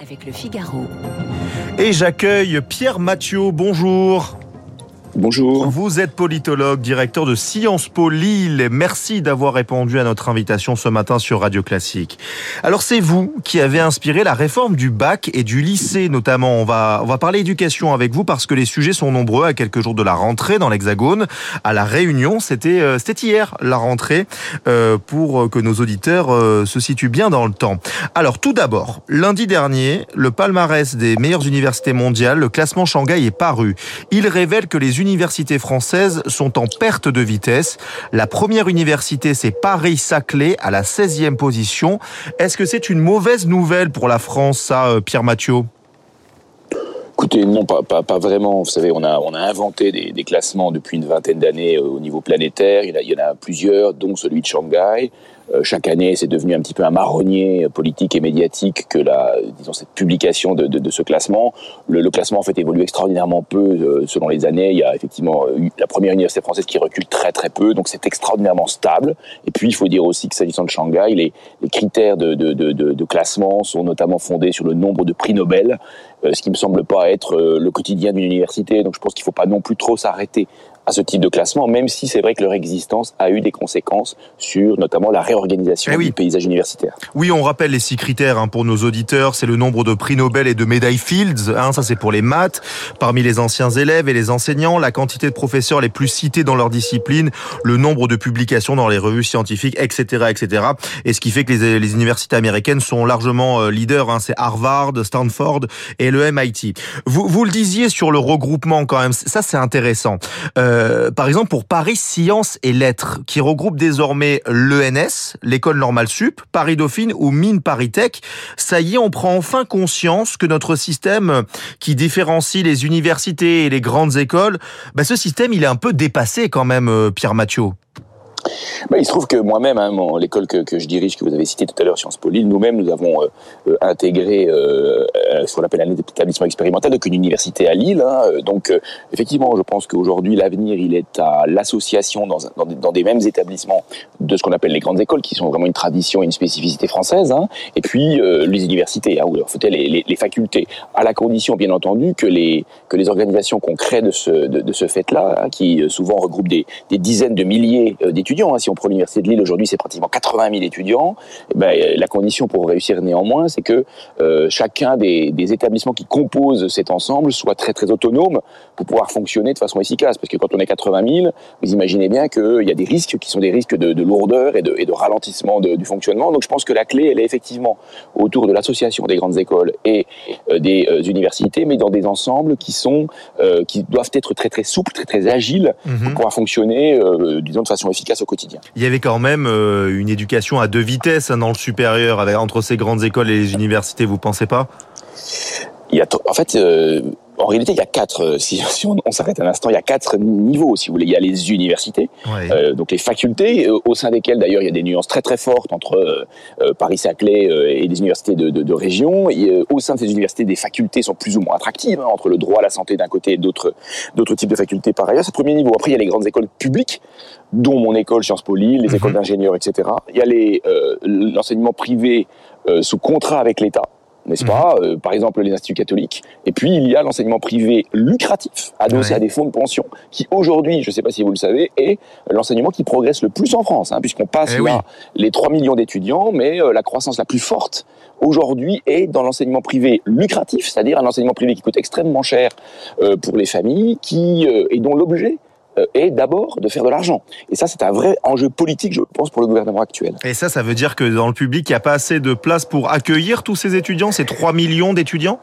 avec le Figaro. Et j'accueille Pierre Mathieu. Bonjour. Bonjour. Vous êtes politologue, directeur de Sciences Po Lille. Merci d'avoir répondu à notre invitation ce matin sur Radio Classique. Alors c'est vous qui avez inspiré la réforme du bac et du lycée notamment. On va on va parler éducation avec vous parce que les sujets sont nombreux à quelques jours de la rentrée dans l'Hexagone. À la Réunion, c'était euh, c'était hier la rentrée euh, pour que nos auditeurs euh, se situent bien dans le temps. Alors tout d'abord, lundi dernier, le palmarès des meilleures universités mondiales, le classement Shanghai est paru. Il révèle que les universités françaises sont en perte de vitesse. La première université, c'est Paris-Saclay, à la 16e position. Est-ce que c'est une mauvaise nouvelle pour la France, ça, euh, Pierre Mathieu? Écoutez, non, pas, vraiment. Vous savez, on a, inventé des, classements depuis une vingtaine d'années euh, au niveau planétaire. Il y en a plusieurs, dont celui de Shanghai. Euh, chaque année, c'est devenu un petit peu un marronnier politique et médiatique que la, disons, cette publication de, ce classement. Le, classement en fait évolue extraordinairement peu euh, selon les années. Il y a effectivement la première université française qui recule très très peu, donc c'est extraordinairement stable. Et puis il faut dire aussi que s'agissant de Shanghai, les, les critères de, classement sont notamment fondés sur le nombre de prix Nobel, euh, ce qui me semble pas être le quotidien d'une université. Donc je pense qu'il faut pas non plus trop s'arrêter à ce type de classement, même si c'est vrai que leur existence a eu des conséquences sur notamment la réorganisation eh oui. du paysage universitaire. Oui, on rappelle les six critères hein, pour nos auditeurs. C'est le nombre de prix Nobel et de médailles Fields. Hein, ça, c'est pour les maths. Parmi les anciens élèves et les enseignants, la quantité de professeurs les plus cités dans leur discipline, le nombre de publications dans les revues scientifiques, etc., etc. Et ce qui fait que les, les universités américaines sont largement euh, leaders. Hein, c'est Harvard, Stanford et le MIT. Vous, vous le disiez sur le regroupement quand même. Ça, c'est intéressant. Euh, euh, par exemple pour Paris Sciences et Lettres, qui regroupe désormais l'ENS, l'école normale sup, Paris Dauphine ou Mine Paris Tech. Ça y est, on prend enfin conscience que notre système qui différencie les universités et les grandes écoles, bah, ce système il est un peu dépassé quand même, euh, Pierre Mathieu. Ben, il se trouve que moi-même, hein, l'école que, je dirige, que vous avez cité tout à l'heure, Sciences Po Lille, nous-mêmes, nous avons euh, euh intégré euh, ce qu'on appelle un établissement expérimental, donc une université à Lille. Hein, donc, effectivement, je pense qu'aujourd'hui, l'avenir, il est à l'association dans, des mêmes établissements de ce qu'on appelle les grandes écoles, qui sont vraiment une tradition et une spécificité française, hein, et puis les universités, ou les, les, les, facultés, à la condition, bien entendu, que les, organisations qu'on crée de ce, fait-là, qui souvent regroupent des dizaines de milliers d'étudiants, étudiants. Hein. Si on prend l'université de Lille aujourd'hui, c'est pratiquement 80 000 étudiants. Et eh ben, euh, la condition pour réussir néanmoins, c'est que euh, chacun des, des, établissements qui composent cet ensemble soit très très autonome pour pouvoir fonctionner de façon efficace. Parce que quand on est 80 000, vous imaginez bien qu'il y a des risques qui sont des risques de, de lourdeur et de, et de ralentissement de, du fonctionnement. Donc je pense que la clé, elle est effectivement autour de l'association des grandes écoles et euh, des euh, universités, mais dans des ensembles qui sont euh, qui doivent être très très souples, très très agiles mm -hmm. pour pouvoir fonctionner, euh, disons, de façon efficace au quotidien. Il y avait quand même euh, une éducation à deux vitesses hein, dans le supérieur, avec, entre ces grandes écoles et les universités, vous pensez pas? Il y a, en fait, euh, en réalité, il y a quatre, euh, si, si on, on s'arrête un instant, il y a quatre niveaux, si vous voulez. Il y a les universités, ouais. euh, donc les facultés, euh, au sein desquelles d'ailleurs il y a des nuances très très fortes entre euh, Paris-Saclay et les universités de, de, de région. Et, au sein de ces universités, des facultés sont plus ou moins attractives, hein, entre le droit à la santé d'un côté et d'autres d'autres types de facultés par ailleurs. C'est le premier niveau. Après, il y a les grandes écoles publiques, dont mon école Sciences Po Lille, les mmh. écoles d'ingénieurs, etc. Il y a les l'enseignement privé sous contrat avec l'État n'est-ce mmh. pas euh, Par exemple, les instituts catholiques. Et puis, il y a l'enseignement privé lucratif, adossé ouais. à des fonds de pension, qui aujourd'hui, je ne sais pas si vous le savez, est l'enseignement qui progresse le plus en France, hein, puisqu'on passe eh là oui. les 3 millions d'étudiants, mais euh, la croissance la plus forte aujourd'hui est dans l'enseignement privé lucratif, c'est-à-dire un enseignement privé qui coûte extrêmement cher euh, pour les familles, qui euh, et dont l'objet euh, est d'abord de faire de l'argent. Et ça, c'est un vrai enjeu politique, je pense, pour le gouvernement actuel. Et ça, ça veut dire que dans le public, il n'y a pas assez de place pour accueillir tous ces étudiants, ces 3 millions d'étudiants?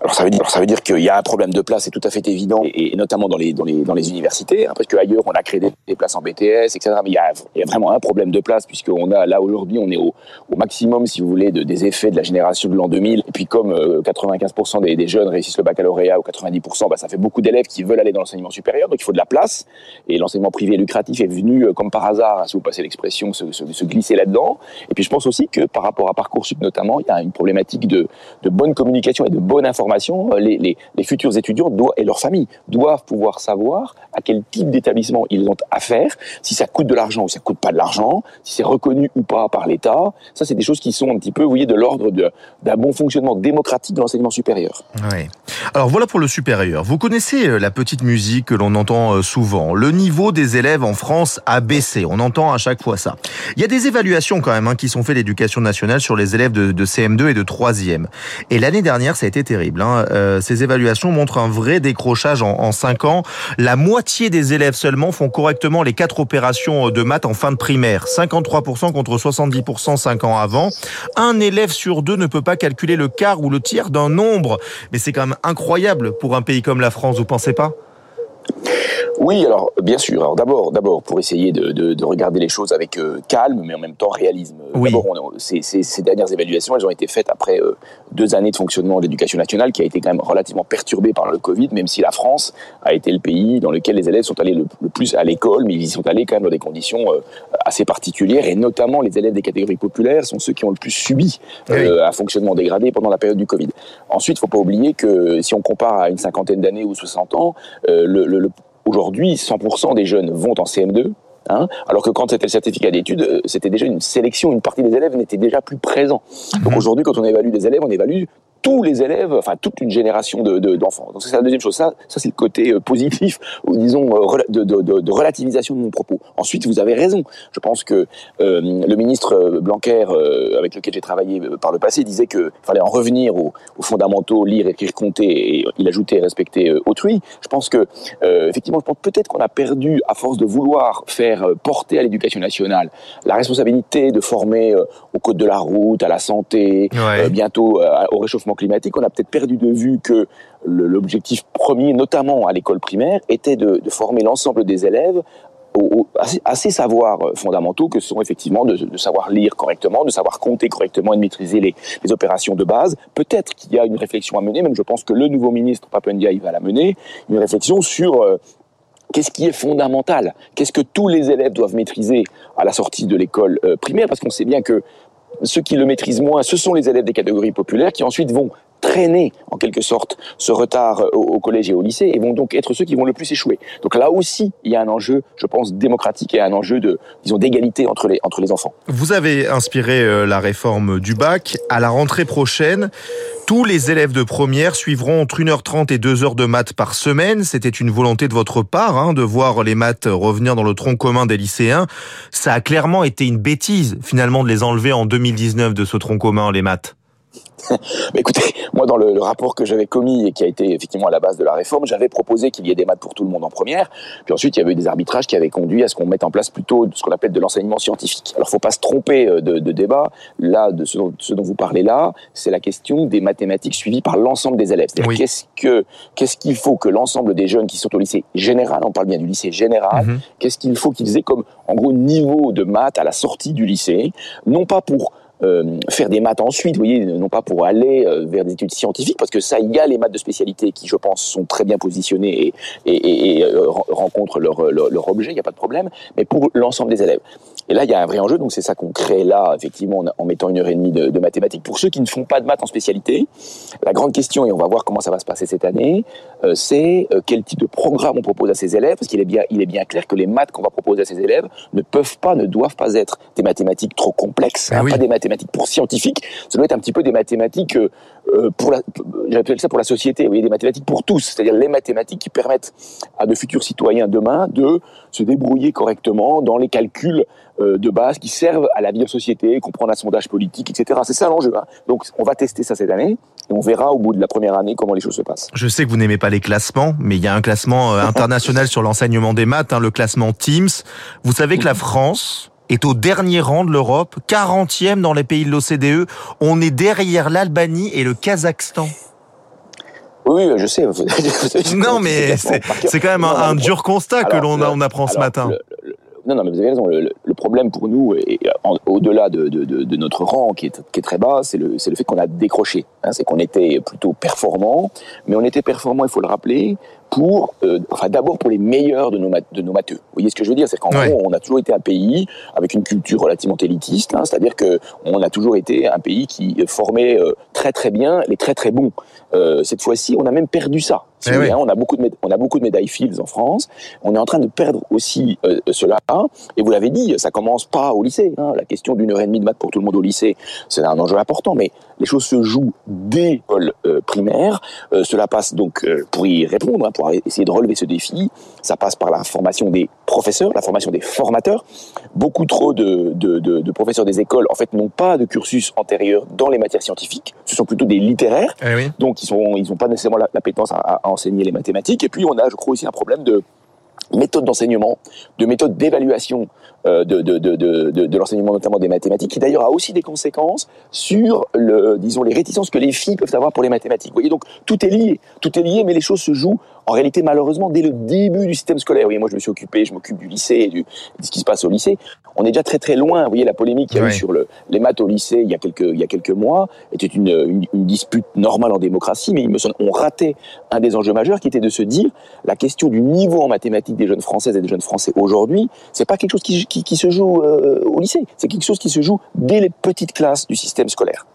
Alors ça veut dire, qu'il y a un problème de place, c'est tout à fait évident, et, notamment dans les universités, hein, parce qu'ailleurs on a créé des, places en BTS, etc. Mais il y a, vraiment un problème de place puisqu'on a là aujourd'hui on est au, maximum, si vous voulez, de, des effets de la génération de l'an 2000. Et puis comme euh, 95% des, des, jeunes réussissent le baccalauréat ou 90%, bah, ça fait beaucoup d'élèves qui veulent aller dans l'enseignement supérieur, donc il faut de la place. Et l'enseignement privé lucratif est venu euh, comme par hasard, hein, si vous passez l'expression, se, se, se, glisser là-dedans. Et puis je pense aussi que par rapport à parcoursup notamment, il y a une problématique de bonne communication et de bonne information information, les, futurs étudiants et leurs familles doivent pouvoir savoir à quel type d'établissement ils ont affaire, si ça coûte de l'argent ou ça coûte pas de l'argent, si c'est reconnu ou pas par l'État. Ça, c'est des choses qui sont un petit peu, vous voyez, de l'ordre d'un bon fonctionnement démocratique de l'enseignement supérieur. Oui. Alors voilà pour le supérieur. Vous connaissez euh, la petite musique que l'on entend euh, souvent. Le niveau des élèves en France a baissé. On entend à chaque fois ça. Il y a des évaluations quand même hein, qui sont faites l'éducation nationale sur les élèves de, de, CM2 et de 3e. Et l'année dernière, ça a été terrible. Hein. Euh, ces évaluations montrent un vrai décrochage en, en 5 ans. La moitié des élèves seulement font correctement les quatre opérations de maths en fin de primaire. 53% contre 70% 5 ans avant. Un élève sur deux ne peut pas calculer le quart ou le tiers d'un nombre. Mais c'est quand même incroyable pour un pays comme la France, vous pensez pas? Oui, alors bien sûr. Alors d'abord, d'abord pour essayer de, de, de, regarder les choses avec euh, calme, mais en même temps réalisme. Oui. D'abord, ces, ces, ces, dernières évaluations, elles ont été faites après euh, deux années de fonctionnement de l'éducation nationale, qui a été quand même relativement perturbée par le Covid, même si la France a été le pays dans lequel les élèves sont allés le, le plus à l'école, mais ils y sont allés quand même dans des conditions euh, assez particulières, et notamment les élèves des catégories populaires sont ceux qui ont le plus subi oui. un fonctionnement dégradé pendant la période du Covid. Ensuite, il faut pas oublier que si on compare à une cinquantaine d'années ou 60 ans, le, le, le Aujourd'hui, 100% des jeunes vont en CM2, Hein alors que quand c'était le certificat d'études, c'était déjà une sélection, une partie des élèves n'était déjà plus présent. Donc aujourd'hui, quand on évalue des élèves, on évalue tous les élèves, enfin toute une génération de, de, d'enfants. Donc c'est la deuxième chose. Ça, ça c'est le côté euh, positif, ou disons euh, de, de, de, relativisation de mon propos. Ensuite, vous avez raison. Je pense que euh, le ministre Blanquer, euh, avec lequel j'ai travaillé par le passé, disait qu'il fallait en revenir aux, aux, fondamentaux, lire, écrire, compter, et il ajoutait respecter autrui. Je pense que effectivement, je pense peut-être qu'on a perdu, à force de vouloir faire porter à l'éducation nationale la responsabilité de former au code de la route, à la santé, ouais. bientôt au réchauffement climatique, on a peut-être perdu de vue que l'objectif premier, notamment à l'école primaire, était de, former l'ensemble des élèves à, ces savoirs fondamentaux que sont effectivement de, savoir lire correctement, de savoir compter correctement et de maîtriser les, opérations de base. Peut-être qu'il y a une réflexion à mener, même je pense que le nouveau ministre Papendia va la mener, une réflexion sur euh, Qu'est-ce qui est fondamental Qu'est-ce que tous les élèves doivent maîtriser à la sortie de l'école euh, primaire Parce qu'on sait bien que ceux qui le maîtrisent moins, ce sont les élèves des catégories populaires qui ensuite vont traîner en quelque sorte ce retard au, au, collège et au lycée et vont donc être ceux qui vont le plus échouer. Donc là aussi, il y a un enjeu, je pense, démocratique et un enjeu de, disons, d'égalité entre les, entre les enfants. Vous avez inspiré euh, la réforme du bac. À la rentrée prochaine, tous les élèves de première suivront entre 1h30 et 2h de maths par semaine. C'était une volonté de votre part hein, de voir les maths revenir dans le tronc commun des lycéens. Ça a clairement été une bêtise finalement de les enlever en 2019 de ce tronc commun, les maths. Mais écoutez, moi dans le, le rapport que j'avais commis et qui a été effectivement à la base de la réforme, j'avais proposé qu'il y ait des maths pour tout le monde en première. Puis ensuite, il y avait eu des arbitrages qui avaient conduit à ce qu'on mette en place plutôt ce qu'on appelle de l'enseignement scientifique. Alors, faut pas se tromper de, de débat. Là, de ce dont, ce dont vous parlez là, c'est la question des mathématiques suivies par l'ensemble des élèves. Oui. Qu'est-ce que qu'est-ce qu'il faut que l'ensemble des jeunes qui sont au lycée général, on parle bien du lycée général, Mm -hmm. qu'est-ce qu'il faut qu'ils aient comme en gros niveau de maths à la sortie du lycée, non pas pour euh, faire des maths ensuite, vous voyez, non pas pour aller euh, vers des études scientifiques, parce que ça, il y a les maths de spécialité qui, je pense, sont très bien positionnés et, et, et, et euh, rencontrent leur, leur, leur objet, il n'y a pas de problème, mais pour l'ensemble des élèves. Et là, il y a un vrai enjeu, donc c'est ça qu'on crée là, effectivement, en, mettant une heure et demie de, de, mathématiques. Pour ceux qui ne font pas de maths en spécialité, la grande question, et on va voir comment ça va se passer cette année, euh, c'est euh, quel type de programme on propose à ces élèves, parce qu'il est bien, il est bien clair que les maths qu'on va proposer à ces élèves ne peuvent pas, ne doivent pas être des mathématiques trop complexes, ah hein, oui. pas des mathématiques pour scientifiques, ça doit être un petit peu des mathématiques euh, pour la, j'appelle ça pour la société, vous voyez, des mathématiques pour tous, c'est-à-dire les mathématiques qui permettent à de futurs citoyens demain de se débrouiller correctement dans les calculs euh, de base qui servent à la vie en société, comprendre un sondage politique, etc. C'est ça l'enjeu. Hein. Donc on va tester ça cette année et on verra au bout de la première année comment les choses se passent. Je sais que vous n'aimez pas les classements, mais il y a un classement euh, international sur l'enseignement des maths, hein, le classement Teams. Vous savez que la France est au dernier rang de l'Europe, 40e dans les pays de l'OCDE. On est derrière l'Albanie et le Kazakhstan. Oui, je sais. non, mais c'est quand même un, un dur constat que l'on on apprend ce matin. Le, le, non, non, mais vous avez raison. Le, le problème pour nous, au-delà de, de, de, de, notre rang qui est, qui est très bas, c'est le, le fait qu'on a décroché. Hein, c'est qu'on était plutôt performant, mais on était performant, il faut le rappeler, pour, euh, enfin d'abord pour les meilleurs de nos, de nos matheux. Vous voyez ce que je veux dire? C'est qu'en gros, on a toujours été un pays avec une culture relativement élitiste, hein, c'est-à-dire que on a toujours été un pays qui formait euh, très très bien les très très bons. Euh, cette fois-ci, on a même perdu ça. Eh hein, on a beaucoup de on a beaucoup de médailles Fields en France. On est en train de perdre aussi euh, cela. Et vous l'avez dit, ça commence pas au lycée. Hein. La question d'une heure et demie de maths pour tout le monde au lycée, c'est un enjeu important. Mais les choses se jouent dès l'école euh, primaire. Euh, cela passe donc pour y répondre, hein, pour essayer de relever ce défi. Ça passe par la formation des professeurs, la formation des formateurs. Beaucoup trop de, de, de, de professeurs des écoles, en fait, n'ont pas de cursus antérieur dans les matières scientifiques. Ce sont plutôt des littéraires. Eh donc, ils n'ont pas nécessairement l'appétence à, à enseigner les mathématiques. Et puis, on a, je crois, aussi un problème de méthode d'enseignement, de méthode d'évaluation euh, de, de, de, de, l'enseignement notamment des mathématiques, qui d'ailleurs a aussi des conséquences sur le, disons, les réticences que les filles peuvent avoir pour les mathématiques. Vous voyez, donc tout est lié, tout est lié, mais les choses se jouent en réalité malheureusement dès le début du système scolaire. Vous voyez, moi je me suis occupé, je m'occupe du lycée et du, de ce qui se passe au lycée. On est déjà très très loin. Vous voyez, la polémique qu'il y a eu sur le, les maths au lycée il y a quelques, il y a quelques mois était une, une, une dispute normale en démocratie, mais il me semble on ratait un des enjeux majeurs qui était de se dire la question du niveau en mathématiques des jeunes françaises et des jeunes français aujourd'hui, c'est pas quelque chose qui, qui, qui se joue euh, au lycée. C'est quelque chose qui se joue dès les petites classes du système scolaire.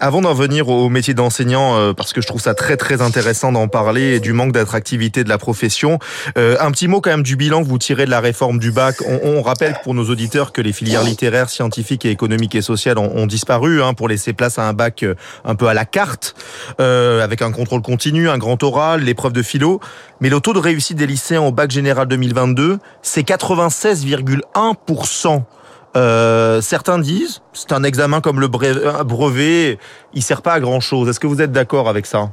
Avant d'en venir au métier d'enseignant, euh, parce que je trouve ça très très intéressant d'en parler et du manque d'attractivité de la profession, euh, un petit mot quand même du bilan que vous tirez de la réforme du bac. On, on rappelle pour nos auditeurs que les filières littéraires, scientifiques et économiques et sociales ont, ont disparu hein, pour laisser place à un bac euh, un peu à la carte, euh, avec un contrôle continu, un grand oral, l'épreuve de philo. Mais le taux de réussite des lycéens au bac général 2022, c'est 96,1%. Euh, certains disent, c'est un examen comme le brevet, il sert pas à grand chose. Est-ce que vous êtes d'accord avec ça?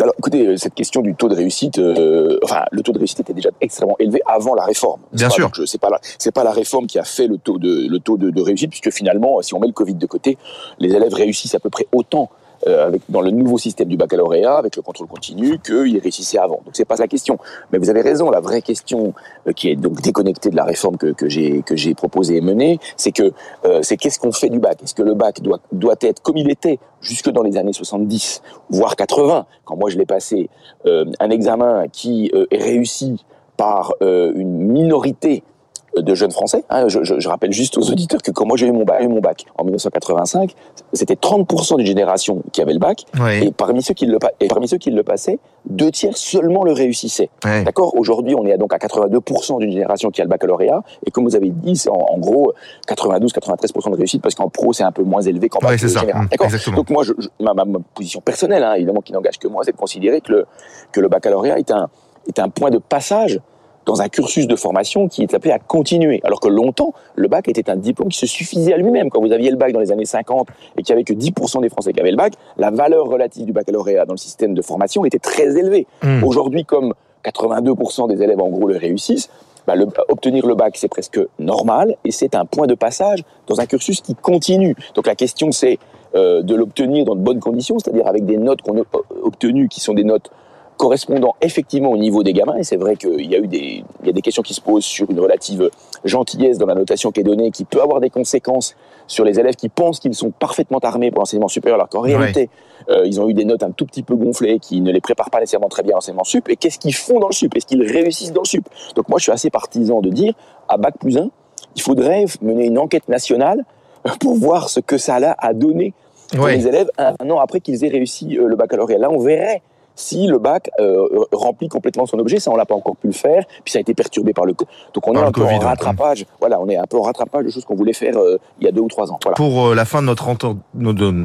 Alors, écoutez, cette question du taux de réussite, euh, enfin, le taux de réussite était déjà extrêmement élevé avant la réforme. Bien sûr. C'est pas la, c'est pas la réforme qui a fait le taux de, le taux de, de réussite, puisque finalement, si on met le Covid de côté, les élèves réussissent à peu près autant euh, avec, dans le nouveau système du baccalauréat, avec le contrôle continu, qu'ils réussissaient avant. Donc c'est pas la question. Mais vous avez raison, la vraie question euh, qui est donc déconnectée de la réforme que, que j'ai proposée et menée, c'est que euh, c'est qu'est-ce qu'on fait du bac? Est-ce que le bac doit doit être comme il était jusque dans les années 70, voire 80, quand moi je l'ai passé, euh, un examen qui euh, est réussi par une minorité de jeunes Français. Hein, je, je, je, rappelle juste aux auditeurs que quand moi j'ai eu mon bac, eu mon bac en 1985, c'était 30% d'une génération qui avait le bac, oui. et parmi ceux qui le et parmi ceux qui le passaient, deux tiers seulement le réussissaient. Oui. D'accord? Aujourd'hui, on est donc à 82% d'une génération qui a le baccalauréat, et comme vous avez dit, c'est en, en, gros 92-93% de réussite parce qu'en pro c'est un peu moins élevé qu'en bac oui, général. Mmh, D'accord? Donc moi, je, ma, ma, ma, position personnelle, hein, évidemment, qui n'engage que moi, c'est de considérer que le que le baccalauréat est un est un point de passage dans un cursus de formation qui est appelé à continuer. Alors que longtemps, le bac était un diplôme qui se suffisait à lui-même. Quand vous aviez le bac dans les années 50 et qu'il n'y avait que 10% des Français qui avaient le bac, la valeur relative du baccalauréat dans le système de formation était très élevée. Mmh. Aujourd'hui, comme 82% des élèves en gros le réussissent, bah, le, obtenir le bac, c'est presque normal et c'est un point de passage dans un cursus qui continue. Donc la question, c'est euh, de l'obtenir dans de bonnes conditions, c'est-à-dire avec des notes qu'on a obtenues qui sont des notes correspondant effectivement au niveau des gamins. Et c'est vrai qu'il y a eu des, il y a des questions qui se posent sur une relative gentillesse dans la notation qui est donnée, qui peut avoir des conséquences sur les élèves qui pensent qu'ils sont parfaitement armés pour l'enseignement supérieur, alors qu'en réalité, euh, ils ont eu des notes un tout petit peu gonflées qui ne les préparent pas nécessairement très bien à l'enseignement sup. Et qu'est-ce qu'ils font dans le sup? Est-ce qu'ils réussissent dans le sup? Donc moi, je suis assez partisan de dire, à Bac plus 1, il faudrait mener une enquête nationale pour voir ce que ça a donné pour ouais. les élèves un an après qu'ils aient réussi euh, le baccalauréat. Là, on verrait si le bac euh, remplit complètement son objet. Ça, on l'a pas encore pu le faire. Puis ça a été perturbé par le. Donc on est un peu en rattrapage. Voilà, on est un peu en rattrapage de choses qu'on voulait faire euh, il y a deux ou trois ans. Voilà. Pour euh, la fin de notre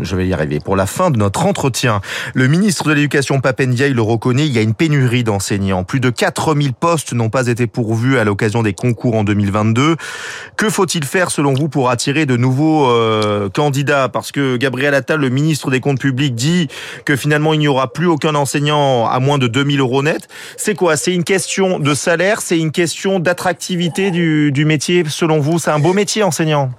je vais y arriver. Pour la fin de notre entretien, le ministre de l'Éducation Papendiaï le reconnaît. Il y a une pénurie d'enseignants. Plus de 4000 postes n'ont pas été pourvus à l'occasion des concours en 2022. Que faut-il faire selon vous pour attirer de nouveaux euh, candidats? Parce que Gabriel Attal, le ministre des Comptes Publics, dit que finalement il n'y aura plus aucun enseignant à moins de 2000 euros net. C'est quoi? C'est une question de salaire? C'est une question d'attractivité du, métier selon vous? C'est un beau métier enseignant?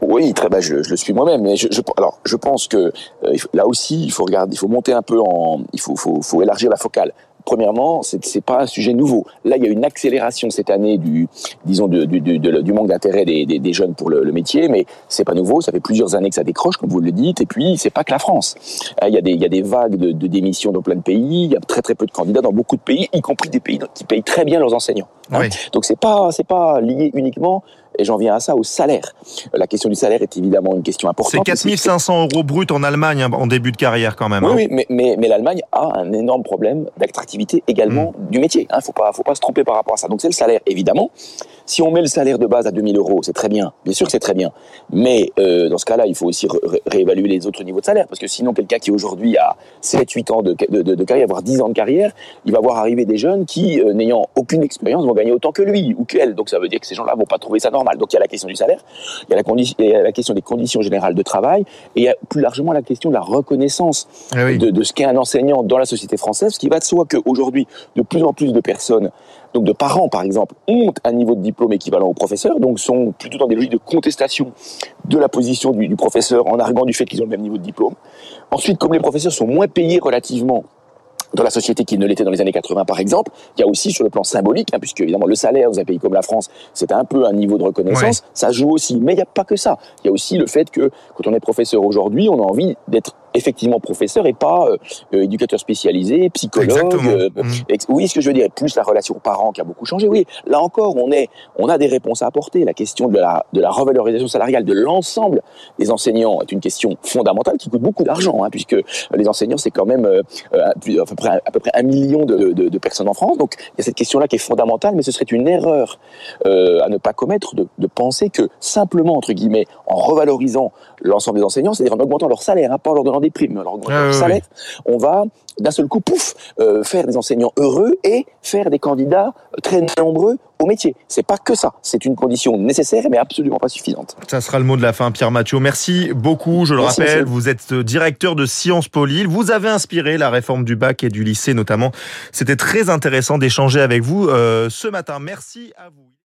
Oui, très bien, je, le suis moi-même. Mais je, alors, je pense que euh, là aussi, il faut regarder, il faut monter un peu en, il faut élargir la focale. Premièrement, c'est c'est pas un sujet nouveau. Là, il y a une accélération cette année du, disons, du, du, du, du manque d'intérêt des, des, des, jeunes pour le, le, métier, mais c'est pas nouveau. Ça fait plusieurs années que ça décroche, comme vous le dites. Et puis, c'est pas que la France. Euh, il y a des, il y a des vagues de, de démissions dans plein de pays. Il y a très très peu de candidats dans beaucoup de pays, y compris des pays qui payent très bien leurs enseignants. Hein. Oui. Donc c'est pas c'est pas lié uniquement et j'en viens à ça, au salaire. La question du salaire est évidemment une question importante. C'est 4500 euros brut en Allemagne hein, en début de carrière quand même. Oui, hein. oui mais, mais, mais l'Allemagne a un énorme problème d'attractivité également mmh. du métier. Il hein, ne faut pas, faut pas se tromper par rapport à ça. Donc c'est le salaire, évidemment. Si on met le salaire de base à 2000 euros, c'est très bien. Bien sûr que c'est très bien. Mais euh, dans ce cas-là, il faut aussi ré réévaluer les autres niveaux de salaire. Parce que sinon, quelqu'un qui aujourd'hui a 7-8 ans de, de, de, de, carrière, voire 10 ans de carrière, il va voir arriver des jeunes qui, euh, n'ayant aucune expérience, vont gagner autant que lui ou qu'elle. Donc ça veut dire que ces gens-là vont pas trouver ça normal. Donc il y a la question du salaire, il y a la, condition, il y a la question des conditions générales de travail, et il y a plus largement la question de la reconnaissance ah oui. de, de, ce qu'est un enseignant dans la société française, ce qui va de soi qu'aujourd'hui, de plus en plus de personnes, donc de parents par exemple, ont un niveau de diplôme équivalent au professeur, donc sont plutôt dans des logiques de contestation de la position du, du professeur en arguant du fait qu'ils ont le même niveau de diplôme. Ensuite, comme les professeurs sont moins payés relativement dans la société qu'il ne l'était dans les années 80 par exemple. Il y a aussi sur le plan symbolique, hein, puisque évidemment le salaire dans un pays comme la France, c'est un peu un niveau de reconnaissance, ouais. ça joue aussi. Mais il n'y a pas que ça. Il y a aussi le fait que quand on est professeur aujourd'hui, on a envie d'être effectivement professeur et pas euh, éducateur spécialisé, psychologue. Euh, mmh. Oui, ce que je veux dire, plus la relation parent qui a beaucoup changé. Oui, là encore, on est, on a des réponses à apporter. La question de la, de la revalorisation salariale de l'ensemble des enseignants est une question fondamentale qui coûte beaucoup d'argent, hein, puisque les enseignants c'est quand même euh, à, peu près, à peu près un million de, de, de, personnes en France. Donc il y a cette question-là qui est fondamentale, mais ce serait une erreur euh, à ne pas commettre de, de penser que simplement entre guillemets en revalorisant l'ensemble des enseignants, c'est-à-dire en augmentant leur salaire, hein, pas en leur donnant des primes, alors ah, oui, salaire, oui. on va d'un seul coup, pouf, euh, faire des enseignants heureux et faire des candidats très nombreux au métier. C'est pas que ça. C'est une condition nécessaire, mais absolument pas suffisante. Ça sera le mot de la fin, Pierre Mathieu. Merci beaucoup. Je le Merci, rappelle, monsieur. vous êtes directeur de Sciences Po Lille. Vous avez inspiré la réforme du bac et du lycée, notamment. C'était très intéressant d'échanger avec vous euh, ce matin. Merci à vous.